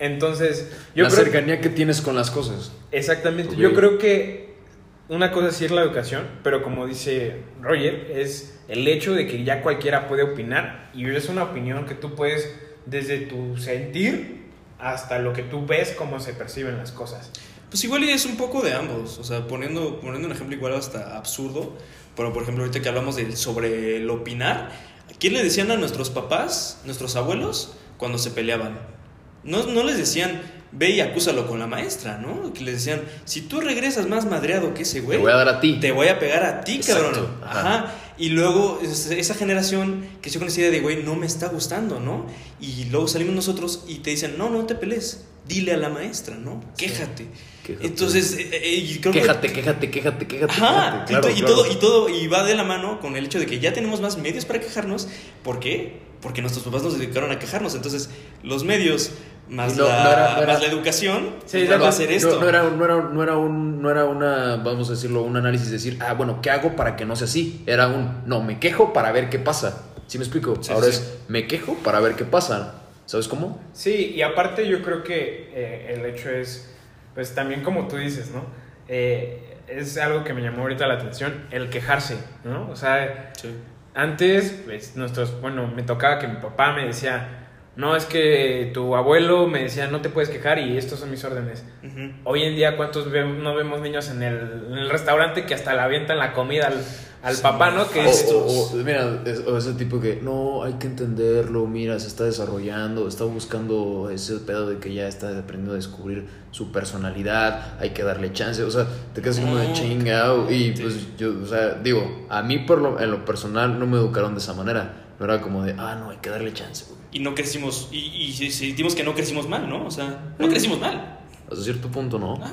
S1: Entonces, yo
S2: la
S1: creo
S2: cercanía que tienes con las cosas.
S1: Exactamente, yo creo que una cosa sí es la educación, pero como dice Roger, es el hecho de que ya cualquiera puede opinar y es una opinión que tú puedes desde tu sentir hasta lo que tú ves cómo se perciben las cosas.
S3: Pues igual es un poco de ambos, o sea, poniendo, poniendo un ejemplo igual hasta absurdo, pero por ejemplo ahorita que hablamos de, sobre el opinar, ¿quién le decían a nuestros papás, nuestros abuelos, cuando se peleaban? No, no les decían, ve y acúsalo con la maestra, ¿no? Que les decían, si tú regresas más madreado que ese
S2: Te
S3: güey,
S2: voy a dar a ti.
S3: te voy a pegar a ti,
S2: Exacto,
S3: cabrón.
S2: ajá.
S3: Ajá. Y luego es- esa generación que se con esa idea de, güey, no me está gustando, ¿no? Y luego salimos nosotros y te dicen, no, no te pelees, dile a la maestra, ¿no? Quéjate.
S2: Quéjate.
S3: Entonces, eh, eh, y creo que-
S2: Quéjate, quéjate, quéjate, quéjate.
S3: Ajá,
S2: quéjate.
S3: y,
S2: Claro,
S3: y
S2: claro.
S3: todo, y todo, y va de la mano con el hecho de que ya tenemos más medios para quejarnos. ¿Por qué? Porque nuestros papás nos dedicaron a quejarnos. Entonces, los medios más,
S2: no-
S3: la,
S2: no era- no era-
S3: más la educación
S1: Sí,
S3: va a hacer esto.
S2: No, no era, no, era, no, era un, no era una, vamos a decirlo, un análisis de decir, ah, bueno, ¿qué hago para que no sea así? Era un, no, me quejo para ver qué pasa. ¿Sí me explico?
S3: Sí,
S2: Ahora
S3: sí.
S2: es, me quejo para ver qué pasa. ¿Sabes cómo?
S1: Sí, y aparte yo creo que eh, el hecho es, pues también como tú dices, ¿no? Eh, es algo que me llamó ahorita la atención, el quejarse, ¿no? O sea,
S3: Sí.
S1: Antes, pues, nuestros, bueno, me tocaba que mi papá me decía, no, es que tu abuelo me decía, no te puedes quejar y estos son mis órdenes. Hoy en día, ¿cuántos ve- no vemos niños en el, en el restaurante que hasta le avientan la comida al, al
S3: Sí.
S1: papá, ¿no? Que
S2: O,
S1: es-
S2: o- o, mira, es- o ese tipo que, no, hay que entenderlo, mira, se está desarrollando, está buscando ese pedo de que ya está aprendiendo a descubrir su personalidad, hay que darle chance, o sea, te quedas como de chingado. Y pues yo, o sea, digo, a mí por lo, en lo personal no me educaron de esa manera, no era como de, ah, no, hay que darle chance, güey.
S3: Y no crecimos, y, y sentimos que no crecimos mal, ¿no? O sea, no crecimos mal.
S2: Hasta cierto punto, ¿no?
S3: Ah,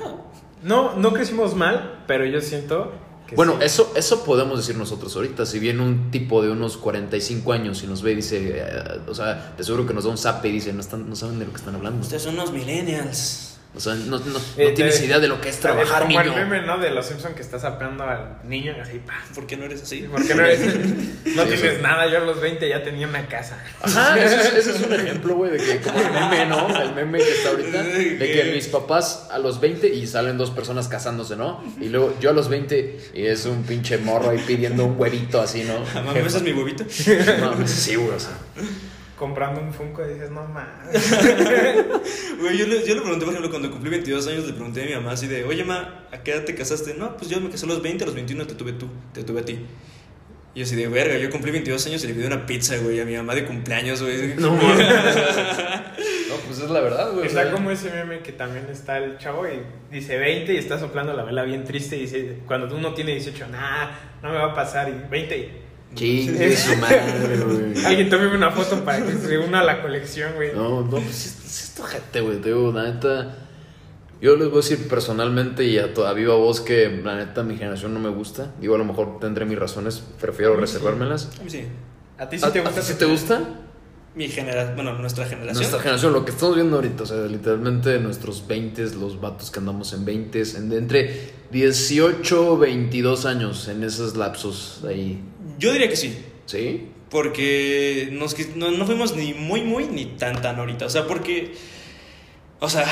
S1: No, no crecimos mal, pero yo siento que
S2: Bueno,
S1: sí.
S2: eso, eso podemos decir nosotros ahorita. Si viene un tipo de unos 45 años y nos ve y dice, eh, o sea, te seguro que nos da un zape y dice, no, están, no saben de lo que están hablando.
S3: ustedes son unos millennials.
S2: O sea, no, no, no
S1: Eh,
S2: tienes idea de lo que es trabajar,
S1: como
S2: niño.
S1: el meme, ¿no? De los Simpsons que está sapeando al niño así, pa.
S3: ¿Por qué no eres así?
S1: ¿Por qué no, eres- *laughs* no
S2: Sí,
S1: tienes
S2: sí.
S1: nada? Yo a los 20 ya tenía una casa.
S2: Ajá, *laughs* ese es, ese es un ejemplo, güey, de que como el meme, ¿no? El meme que está ahorita, de que mis papás a los 20 y salen dos personas casándose, ¿no? Y luego yo a los 20 y es un pinche morro ahí pidiendo un huevito así, ¿no?
S3: Mamá, ¿me besas mi huevito? *laughs*
S2: No, sí, güey, o sea.
S1: Comprando un Funko y dices, no mames. *laughs*
S3: Güey, yo le, yo le pregunté, por ejemplo, cuando cumplí 22 años, le pregunté a mi mamá así de, oye, ma, ¿a qué edad te casaste? No, pues yo me casé a los 20, a los 21 te tuve tú, te tuve a ti. Y yo así de, verga, yo cumplí 22 años y le pedí una pizza, güey, a mi mamá de cumpleaños, güey.
S2: No, *laughs* mames. No, pues es la verdad, güey. o
S1: Está
S2: sea.
S1: como ese meme que también está el chavo y dice 20 y está soplando la vela bien triste y dice, cuando uno tiene 18, nah, no me va a pasar y 20.
S2: Chingue su madre, *laughs* güey.
S1: Alguien tome una foto para que se una a la colección, güey.
S2: No, no, pues sí está gente, güey. Te digo, la neta. Yo les voy a decir personalmente y a toda viva voz que la neta mi generación no me gusta. Digo, a lo mejor tendré mis razones, prefiero reservármelas.
S3: A mí sí.
S1: ¿A ti sí
S2: ¿A,
S1: te
S2: a
S1: gusta?
S2: ti sí te gusta?
S3: Mi generación, bueno, nuestra generación.
S2: Nuestra generación, lo que estamos viendo ahorita, o sea, literalmente nuestros 20, los vatos que andamos en 20, en, entre 18, 22 años, en esos lapsos ahí.
S3: Yo diría que sí.
S2: ¿Sí?
S3: Porque nos, no, no fuimos ni muy, muy, ni tan, tan ahorita. O sea, porque. O sea,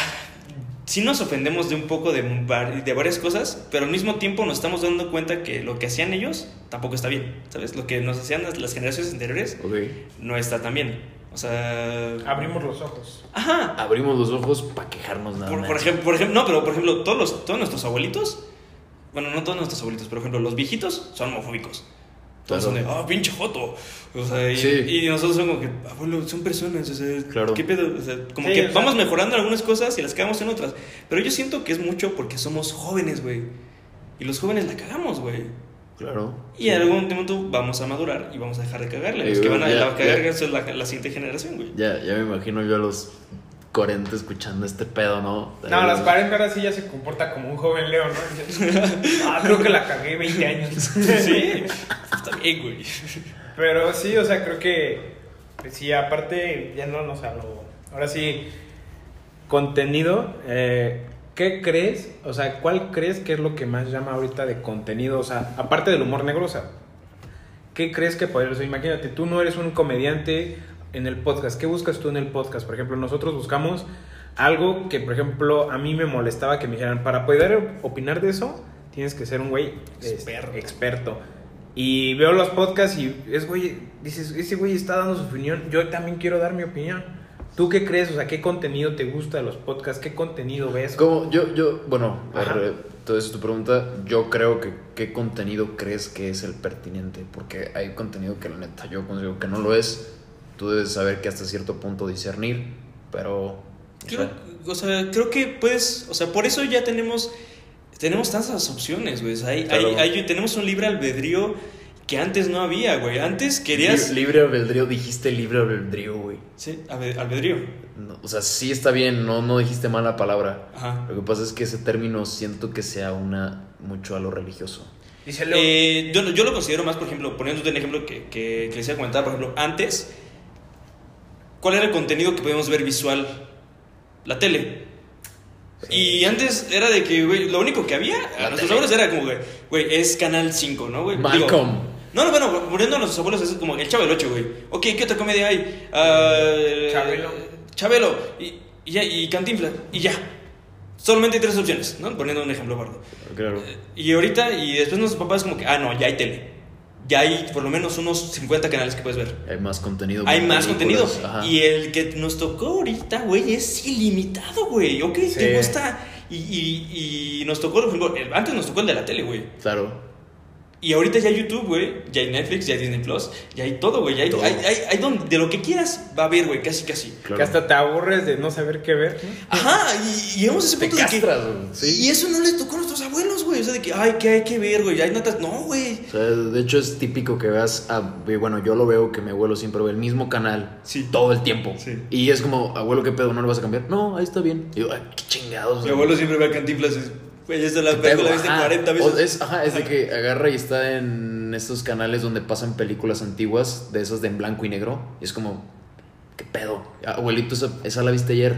S3: sí nos ofendemos de un poco de, var- de varias cosas, pero al mismo tiempo nos estamos dando cuenta que lo que hacían ellos tampoco está bien. ¿Sabes? Lo que nos hacían las, las generaciones anteriores
S2: Ok.
S3: no está tan bien. O sea.
S1: Abrimos los ojos.
S3: Ajá.
S2: Abrimos los ojos para quejarnos nada
S3: Por,
S2: más.
S3: por ejemplo, por ejemplo, no, pero por ejemplo, todos, los, todos nuestros abuelitos, bueno, no todos nuestros abuelitos, pero por ejemplo, los viejitos son homofóbicos. Todos
S2: Claro.
S3: son de, ah, pinche joto. O sea, y,
S2: Sí.
S3: y nosotros somos como que, abuelo, son personas, o sea,
S2: Claro.
S3: ¿qué pedo? O sea, como
S1: Sí,
S3: que
S1: o sea-
S3: vamos mejorando en algunas cosas y las cagamos en otras. Pero yo siento que es mucho porque somos jóvenes, güey. Y los jóvenes la cagamos, güey.
S2: Claro.
S3: Y en algún momento vamos a madurar y vamos a dejar de cagarle. Los que van a
S2: ya,
S3: la cagar
S2: ya.
S3: es la, la siguiente generación, güey.
S2: Ya, ya me imagino yo a los 40 escuchando este pedo, ¿no?
S1: No, a las 40 ahora sí ya se comporta como un joven Leo, ¿no? *laughs* ah, creo que la cagué 20 años. *laughs*
S3: Sí, está bien, güey.
S1: Pero sí, o sea, creo que pues sí, aparte, ya no nos habló. Ahora sí, contenido. Eh, ¿Qué crees? O sea, ¿cuál crees que es lo que más llama ahorita de contenido? O sea, aparte del humor negro, o sea, ¿qué crees que podría? O sea, imagínate, tú no eres un comediante en el podcast. ¿Qué buscas tú en el podcast? Por ejemplo, nosotros buscamos algo que, por ejemplo, a mí me molestaba que me dijeran, para poder opinar de eso, tienes que ser un güey este,
S3: Experto.
S1: experto. Y veo los podcasts y es güey, dices, ese güey está dando su opinión, yo también quiero dar mi opinión. ¿Tú qué crees? O sea, ¿qué contenido te gusta de los podcasts? ¿Qué contenido ves?
S2: Como yo, yo, bueno, entonces tu pregunta, yo creo que qué contenido crees que es el pertinente, porque hay contenido que la neta yo considero que no lo es, tú debes saber que hasta cierto punto discernir, pero... o
S3: Creo,
S2: sea,
S3: o sea, creo que puedes, o sea, por eso ya tenemos, tenemos tantas opciones, güey. O sea, hay,
S2: Claro.
S3: hay- hay- tenemos un libre albedrío que antes no había, güey. Antes querías...
S2: li- libre albedrío, dijiste libre albedrío, güey.
S3: Sí, albe- albedrío.
S2: No, o sea, sí está bien, no, no dijiste mala palabra.
S3: Ajá.
S2: Lo que pasa es que ese término siento que sea una mucho a lo religioso.
S3: Eh, yo, yo lo considero más, por ejemplo, poniéndote un ejemplo que, que, que les iba a comentar, por ejemplo, antes, ¿cuál era el contenido que podíamos ver visual? La tele. Y antes era de que, güey, lo único que había a nuestros
S2: tele.
S3: abuelos era como, güey, güey, es Canal 5, ¿no, güey?
S2: Malcolm.
S3: no, no, bueno, poniendo a nuestros abuelos es como el Chavo del 8, güey. Ok, ¿qué otra comedia hay? Ah,
S1: Chabelo.
S3: Chabelo. Y, y, ya, y Cantinflas. Y ya. Solamente hay tres opciones, ¿no? Poniendo un ejemplo bardo.
S2: Claro.
S3: Y ahorita, y después nuestros papás como que, ah, no, ya hay tele. Ya hay por lo menos unos 50 canales que puedes ver.
S2: Hay más contenido.
S3: Hay más contenido.
S2: ajá.
S3: Y el que nos tocó ahorita, güey, es ilimitado, güey. Ok,
S1: Sí.
S3: te gusta. Y, y, y nos tocó, antes nos tocó el de la tele, güey.
S2: Claro.
S3: Y ahorita ya hay YouTube, güey. Ya hay Netflix, ya hay Disney Plus. Ya hay todo, güey. Ya hay,
S2: Todo.
S3: hay, hay, hay donde, de lo que quieras va a haber, güey. Casi, casi.
S2: claro.
S1: Que hasta te aburres de no saber qué ver. ¿no?
S3: Ajá, y y llegamos a ese
S2: Te
S3: punto de que.
S2: castras, güey, sí.
S3: Y eso no le tocó a nuestros abuelos, güey. O sea, de que, ay, ¿qué hay que ver, güey? Hay notas. No, güey.
S2: O sea, de hecho es típico que veas, a, bueno, yo lo veo que mi abuelo siempre ve el mismo canal
S3: Sí.
S2: todo el tiempo.
S3: Sí.
S2: Y es como, abuelo, ¿qué pedo? ¿No lo vas a cambiar? No, ahí está bien. Y yo, ay, qué chingados.
S3: Mi abuelo siempre ve a Cantinflas. Güey, esta la
S2: ¿Qué
S3: película viste
S2: Ajá.
S3: 40
S2: O
S3: veces.
S2: es, ajá, es de que agarra y está en estos canales donde pasan películas antiguas, de esas de en blanco y negro. Y es como, ¿qué pedo? Abuelito, esa, esa la viste ayer.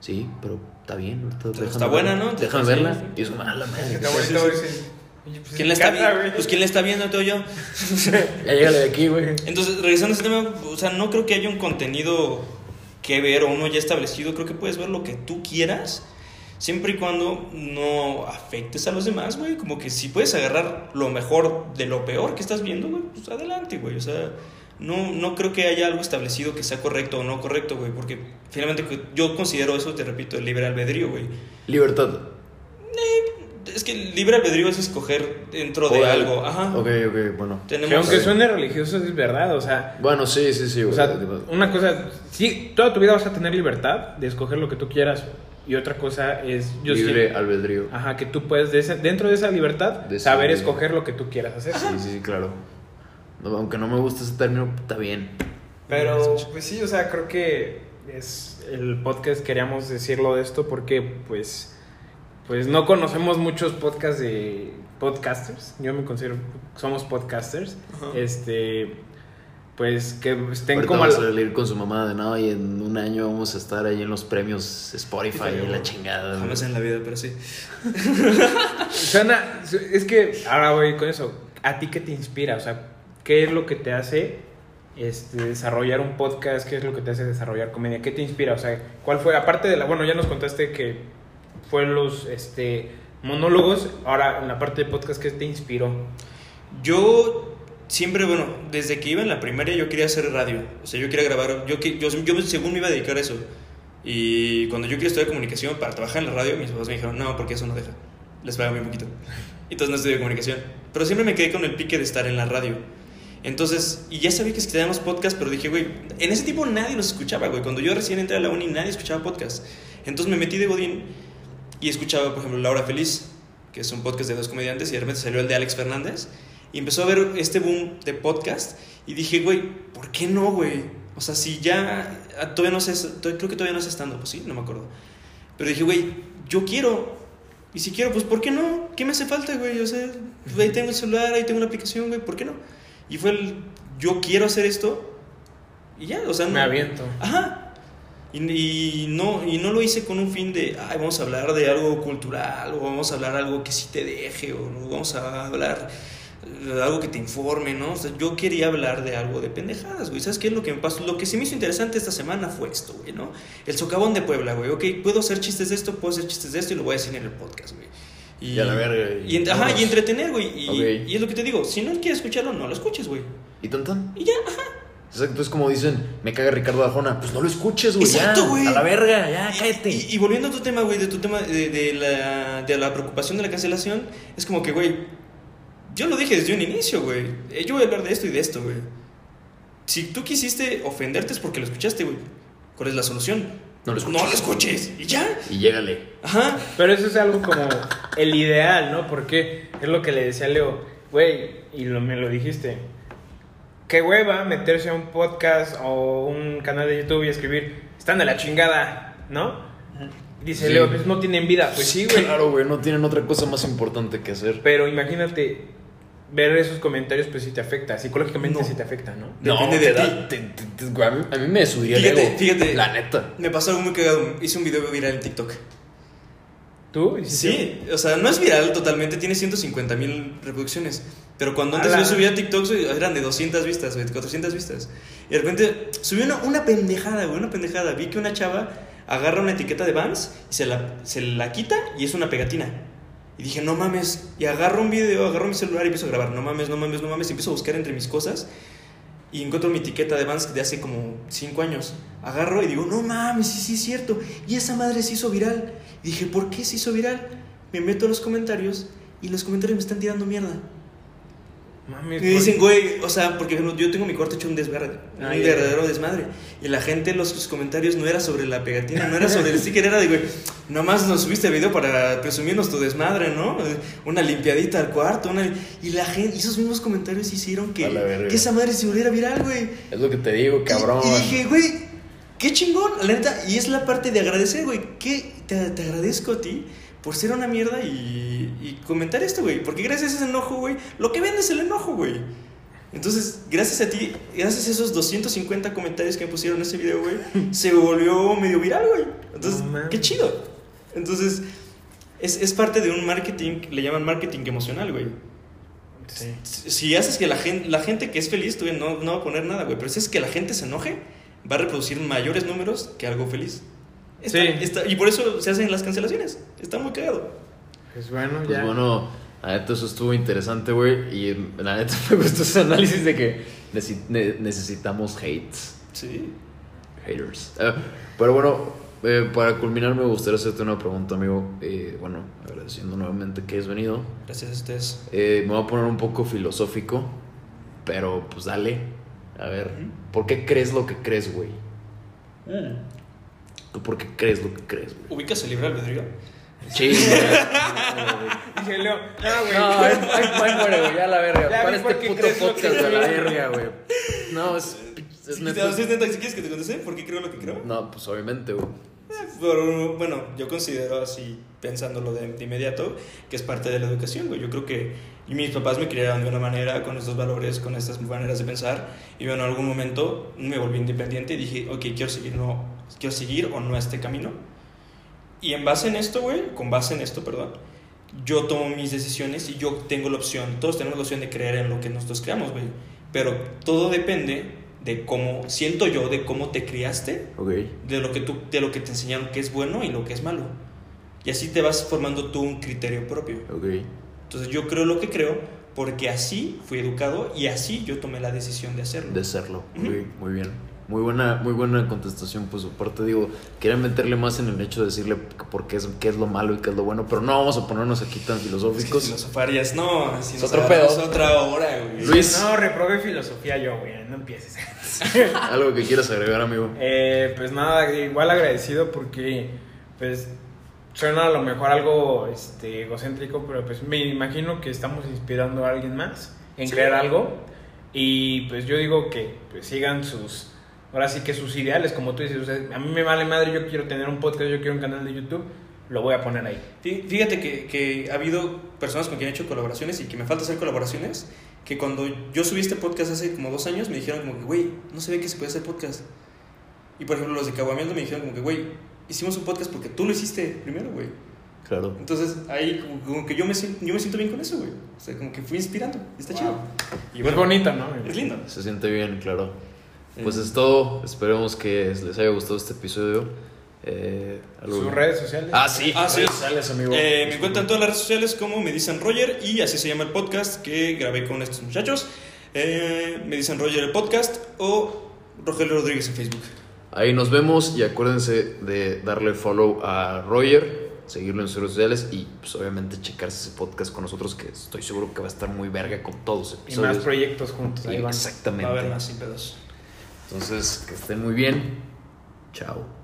S2: Sí, pero está bien. déjame
S3: está buena,
S2: verla.
S3: ¿no?
S2: Déjame
S3: Sí,
S2: verla.
S3: sí.
S2: Y es como, a la madre.
S1: Que abuelito
S3: sí,
S1: dice, "Oye, pues,
S3: ¿Quién la está
S1: encanta,
S3: viendo?
S1: güey".
S3: Pues, ¿quién la está viendo? Todo yo. *laughs*
S2: Ya llegale de aquí, güey.
S3: Entonces, regresando a ese tema, o sea, no creo que haya un contenido que ver o uno ya establecido. Creo que puedes ver lo que tú quieras, siempre y cuando no afectes a los demás, güey. Como que si puedes agarrar lo mejor de lo peor que estás viendo, güey, pues adelante, güey. O sea, no, no creo que haya algo establecido que sea correcto o no correcto, güey. Porque finalmente yo considero eso, te repito, el libre albedrío, güey.
S2: Libertad.
S3: Es que el libre albedrío es escoger dentro de
S2: O
S3: algo. Ajá.
S2: Ok, ok, bueno.
S1: Que
S3: Tenemos.
S1: aunque suene religioso es verdad, o sea,
S2: Bueno, sí, sí, sí.
S1: o
S2: güey.
S1: sea, una cosa, sí, toda tu vida vas a tener libertad de escoger lo que tú quieras y otra cosa es yo
S2: Libre
S1: siempre-
S2: albedrío.
S1: ajá, que tú puedes de ese- dentro de esa libertad saber escoger lo que tú quieras hacer.
S2: Sí, sí, sí, claro. No, aunque no me guste ese término, está bien.
S1: Pero pues sí, o sea, creo que es el podcast queríamos decirlo de esto porque pues pues no conocemos muchos podcasts de podcasters. Yo me considero somos podcasters.
S3: Ajá.
S1: Este pues que estén
S2: Ahorita
S1: como
S2: va a
S1: al-
S2: salir con su mamá de no, y en un año vamos a estar ahí en los premios Spotify y la chingada.
S3: Jamás en la vida, pero sí. *laughs*
S1: Suena, es que ahora voy con eso. ¿A ti qué te inspira? O sea, ¿qué es lo que te hace este, desarrollar un podcast? ¿Qué es lo que te hace desarrollar comedia? ¿Qué te inspira? O sea, ¿cuál fue? Aparte de la, bueno, ya nos contaste que fue los este, monólogos. Ahora, en la parte de podcast, ¿qué te inspiró?
S3: Yo siempre, bueno, desde que iba en la primaria yo quería hacer radio. O sea, yo quería grabar. Yo, yo, yo según me iba a dedicar a eso. Y cuando yo quería estudiar comunicación para trabajar en la radio, mis papás me dijeron, no, porque eso no deja. Les pagan muy poquito. *laughs* Entonces no estudié comunicación. Pero siempre me quedé con el pique de estar en la radio. Entonces, y ya sabía que teníamos podcast, pero dije, güey, en ese tiempo nadie los escuchaba, güey. Cuando yo recién entré a la uni, nadie escuchaba podcast. Entonces me metí de Godín y escuchaba, por ejemplo, La Hora Feliz, que es un podcast de dos comediantes, y de repente salió el de Alex Fernández. Y empezó a ver este boom de podcast. Y dije, güey, ¿por qué no, güey? O sea, si ya. ah, Todavía no sé. Creo que todavía no sé estando, pues sí, no me acuerdo. Pero dije, güey, yo quiero. Y si quiero, pues ¿por qué no? ¿Qué me hace falta, güey? O sea, ahí tengo el celular, ahí tengo la aplicación, güey, ¿por qué no? Y fue el. Yo quiero hacer esto. Y ya, o sea, no.
S1: Me aviento.
S3: Ajá. Y, y no, y no lo hice con un fin de, ay, vamos a hablar de algo cultural, o vamos a hablar algo que sí te deje, o vamos a hablar algo que te informe, ¿no? O sea, yo quería hablar de algo de pendejadas, güey. ¿Sabes qué es lo que me pasó? Lo que se me hizo interesante esta semana fue esto, güey, ¿no? El socavón de Puebla, güey. Ok, puedo hacer chistes de esto, puedo hacer chistes de esto y lo voy a decir en el podcast, güey.
S2: Y a la verga, y
S3: ajá, y entretener, güey. Y, es lo que te digo, si no quieres escucharlo, no lo escuches, güey.
S2: ¿Y tan tan?
S3: Y ya, ajá.
S2: Exacto, es como dicen, me caga Ricardo Arjona. Pues no lo escuches, güey.
S3: Exacto, güey.
S2: A la verga, ya, cállate.
S3: Y, y volviendo a tu tema, güey, de tu tema de, de la, de la preocupación de la cancelación, es como que, güey, yo lo dije desde un inicio, güey. Eh, Yo voy a hablar de esto y de esto, güey. Si tú quisiste ofenderte es porque lo escuchaste, güey. ¿Cuál es la solución?
S2: No lo escuches.
S3: No lo escuches. Y ya.
S2: Y llégale.
S3: Ajá.
S1: Pero eso es algo como el ideal, ¿no? Porque es lo que le decía a Leo, güey, y lo, me lo dijiste. Qué hueva meterse a un podcast o un canal de YouTube y escribir, están de la chingada, ¿no? Dice
S2: Sí.
S1: Leo, pues no tienen vida. Pues sí, güey.
S2: Claro, güey, no tienen otra cosa más importante que hacer.
S1: Pero imagínate, ver esos comentarios, pues sí te afecta. Psicológicamente
S3: No.
S1: sí te afecta, ¿no?
S3: Depende de
S2: da- te- te- te- güey, a, mí, a mí me subiría el ego.
S3: fíjate.
S2: La neta.
S3: Me pasó algo muy cagado. Hice un video viral en TikTok.
S1: ¿Tú?
S3: Sí, o sea, no es viral totalmente, tiene 150 mil reproducciones. Pero cuando antes yo subía a TikTok eran de 200 vistas, güey, 400 vistas. Y de repente subí una, una pendejada, güey, una pendejada. Vi que una chava agarra una etiqueta de Vans y se la, se la quita y es una pegatina. Y dije, no mames. Y agarro un video, agarro mi celular y empiezo a grabar. No mames, no mames, no mames. Y empiezo a buscar entre mis cosas. Y encuentro mi etiqueta de Vans de hace como 5 años. Agarro y digo, no mames, sí, sí, es cierto. Y esa madre se hizo viral. Y dije, ¿por qué se hizo viral? Me meto a los comentarios y los comentarios me están tirando mierda.
S1: Mami,
S3: Y
S1: ¿por-
S3: dicen, güey, o sea, porque yo tengo mi cuarto hecho un desmadre, un
S1: Ah, ya,
S3: verdadero desmadre. Y la gente, los sus comentarios no era sobre la pegatina, no era sobre el sticker, era de, güey, nomás nos subiste video para presumirnos tu desmadre, ¿no? Una limpiadita al cuarto, una... Y la gente, y esos mismos comentarios hicieron que, que esa madre se volviera viral, güey.
S2: Es lo que te digo, cabrón.
S3: Y, y dije, güey, qué chingón, la neta. Y es la parte de agradecer, güey. Que te, te agradezco a ti por ser una mierda y, y comentar esto, güey. Porque gracias a ese enojo, güey, lo que vende es el enojo, güey. Entonces, gracias a ti, gracias a esos 250 comentarios que me pusieron en ese video, güey, *laughs* se volvió medio viral, güey. Entonces,
S1: mames.
S3: qué chido. Entonces, es, es parte de un marketing, le llaman marketing emocional, güey.
S1: Sí.
S3: Si haces que la gente, la gente que es feliz, tú, no, no va a poner nada, güey. Pero si haces que la gente se enoje, va a reproducir mayores números que algo feliz. Está-
S1: Sí.
S3: está- y por eso se hacen las cancelaciones. Está muy cagado.
S1: Pues bueno,
S2: Pues
S1: ya.
S2: bueno, la neta eso estuvo interesante, güey. Y la neta *laughs* me gustó ese análisis de que necesi- ne- necesitamos hates.
S3: Sí.
S2: Haters. Ah, pero bueno, eh, para culminar me gustaría hacerte una pregunta, amigo. Eh, bueno, agradeciendo nuevamente que has venido.
S3: Gracias a ustedes.
S2: Eh, me voy a poner un poco filosófico, pero pues dale. A ver. ¿por qué crees lo que crees, güey? ¿Tú por qué crees lo que crees, güey?
S3: ¿Ubicas el libre albedrío?
S2: Sí. *laughs*
S1: Dije Leo, no, güey.
S2: No, ahí, ahí muere, güey, ya la verga.
S1: Ya
S2: Para
S1: vi
S2: este
S1: qué
S2: puto
S1: crees lo que
S2: podcast de la
S1: crees.
S2: verga, güey. No, es. es
S3: Si,
S2: neta.
S3: si, neta, si quieres que te conteste, ¿por qué creo lo que creo?
S2: No, pues obviamente, güey.
S3: Pero, bueno, yo considero así, pensándolo de, de inmediato, que es parte de la educación, güey. Yo creo que mis papás me criaron de una manera, con estos valores, con estas maneras de pensar, y bueno, en algún momento me volví independiente y dije, ok, quiero seguir, no, quiero seguir o no este camino. Y en base en esto, güey, con base en esto, perdón, yo tomo mis decisiones y yo tengo la opción, todos tenemos la opción de creer en lo que nosotros creamos, güey. Pero todo depende de cómo, siento yo, de cómo te criaste de lo que tú de lo que te enseñaron que es bueno y lo que es malo y así te vas formando tú un criterio propio
S2: Ok.
S3: entonces yo creo lo que creo porque así fui educado y así yo tomé la decisión de hacerlo
S2: De.
S3: Ujú.
S2: Ok, muy bien. Muy buena, muy buena contestación, pues aparte digo, quería meterle más en el hecho de decirle por qué es, qué es lo malo y qué es lo bueno, pero no vamos a ponernos aquí tan
S3: es que
S2: filosóficos.
S3: filosofarias no si
S2: Es otro pedo.
S3: otra hora güey
S2: Luis.
S1: No, reprobé filosofía yo, güey. No empieces. *laughs*
S2: Algo que quieras agregar, amigo.
S1: Eh, pues nada, igual agradecido porque, pues, suena a lo mejor algo este, egocéntrico, pero pues me imagino que estamos inspirando a alguien más en
S3: Sí.
S1: crear algo. Y pues yo digo que pues, sigan sus, ahora sí que sus ideales, como tú dices, o sea, a mí me vale madre, yo quiero tener un podcast, yo quiero un canal de YouTube, lo voy a poner ahí.
S3: Fí- Fíjate que, que ha habido personas con quien he hecho colaboraciones y que me falta hacer colaboraciones, que cuando yo subí este podcast hace como dos años me dijeron como que, güey, no se ve que se puede hacer podcast. Y por ejemplo los de Caguamiendo me dijeron como que, güey, hicimos un podcast porque tú lo hiciste primero, güey.
S2: Claro.
S3: Entonces ahí como, como que yo me, siento, yo me siento bien con eso, güey. O sea, como que fui inspirando. y Está
S1: Wow.
S3: chido. Y
S1: es bonito, ¿no?
S3: Es lindo.
S2: Se siente bien, claro. Pues es todo. Esperemos que les haya gustado este episodio. Eh,
S1: Sus redes sociales.
S2: Ah, sí.
S3: Ah, sí.
S2: redes sociales, amigo.
S3: Eh, me encuentran en todas las redes sociales como me dicen Roger y así se llama el podcast que grabé con estos muchachos. Eh, me dicen Roger el podcast o Rogelio Rodríguez en Facebook.
S2: Ahí nos vemos y acuérdense de darle follow a Roger, seguirlo en sus redes sociales y pues obviamente checarse ese podcast con nosotros que estoy seguro que va a estar muy verga con todos los
S1: y
S2: episodios.
S1: más proyectos juntos. Ahí van.
S2: Exactamente.
S3: Va a haber más sin pedos.
S2: Entonces, que estén muy bien. Chao.